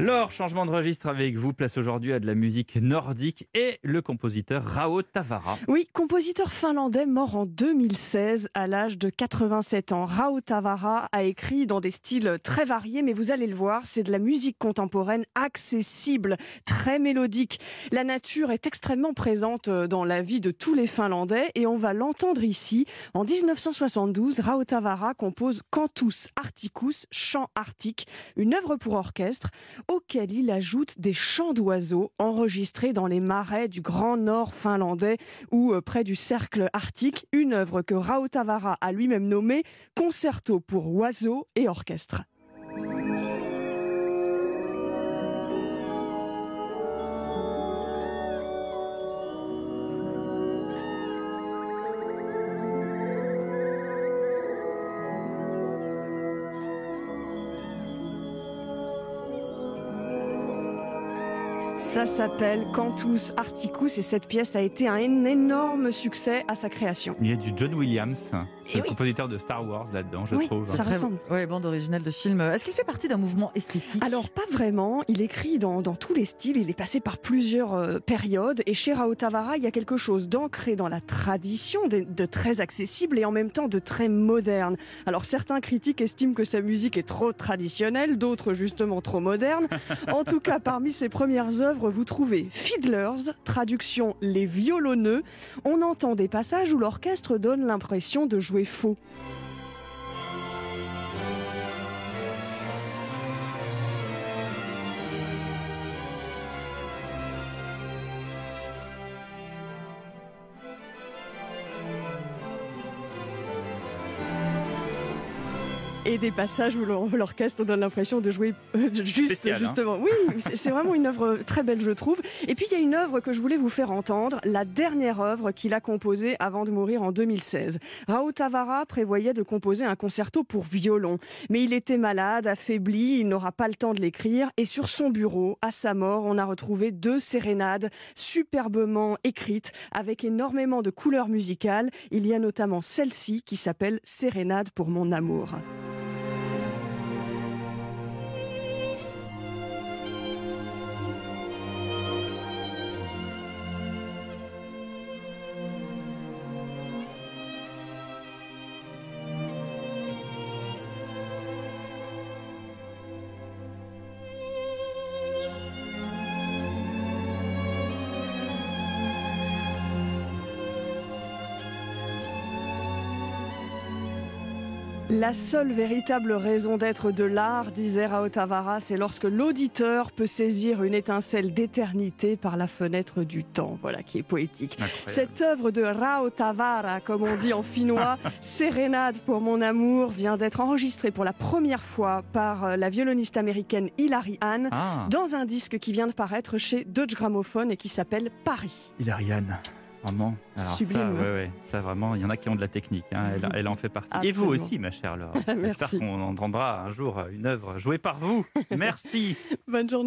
Laure, changement de registre avec vous, place aujourd'hui à de la musique nordique et le compositeur Rao Tavara. Oui, compositeur finlandais mort en 2016 à l'âge de 87 ans. Rao Tavara a écrit dans des styles très variés, mais vous allez le voir, c'est de la musique contemporaine accessible, très mélodique. La nature est extrêmement présente euh, dans la vie de tous les Finlandais et on va l'entendre ici. En 1972, Rao Tavara compose Cantus Arcticus, chant arctique, une œuvre pour orchestre auquel il ajoute des chants d'oiseaux enregistrés dans les marais du Grand Nord finlandais ou euh, près du cercle arctique, une œuvre que Rautavara a lui-même nommée Concerto pour oiseaux et orchestre. Ça s'appelle Cantus Arcticus et cette pièce a été un énorme succès à sa création. Il y a du John Williams, c'est le oui. compositeur de Star Wars là-dedans, je Oui, trouve. ça ressemble. Ouais, bande originale de film. Est-ce qu'il fait partie d'un mouvement esthétique? Alors pas vraiment, il écrit dans, dans tous les styles, il est passé par plusieurs euh, périodes et chez Rao Tavara, il y a quelque chose d'ancré dans la tradition, de, de très accessible et en même temps de très moderne. Alors certains critiques estiment que sa musique est trop traditionnelle, d'autres justement trop moderne. En tout cas, parmi ses premières œuvres, vous trouvez Fiddlers, traduction Les violonneux. On entend des passages où l'orchestre donne l'impression de jouer jouer faux. Et des passages où l'or- l'orchestre donne l'impression de jouer euh, juste Spécial, hein. justement. Oui, c'est c'est vraiment une œuvre très belle je trouve. Et puis il y a une œuvre que je voulais vous faire entendre, la dernière œuvre qu'il a composée avant de mourir en 2016. Rao Tavara prévoyait de composer un concerto pour violon, mais il était malade, affaibli, il n'aura pas le temps de l'écrire et sur son bureau, à sa mort, on a retrouvé deux sérénades superbement écrites avec énormément de couleurs musicales. Il y a notamment celle-ci qui s'appelle Sérénade pour mon amour. La seule véritable raison d'être de l'art, disait Rao Tavara, c'est lorsque l'auditeur peut saisir une étincelle d'éternité par la fenêtre du temps. Voilà qui est poétique. Incroyable. Cette œuvre de Rao Tavara, comme on dit en finnois, Sérénade pour mon amour, vient d'être enregistrée pour la première fois par euh, la violoniste américaine Hilary Hahn Ah, dans un disque qui vient de paraître chez Deutsche Grammophon et qui s'appelle Paris. Hilariane. Alors Sublime. Ça, ouais, ouais, ça vraiment, il y en a qui ont de la technique. hein, Elle, elle en fait partie. Et vous aussi, ma chère Laure. J'espère qu'on entendra un jour une œuvre jouée par vous. Merci. Bonne journée.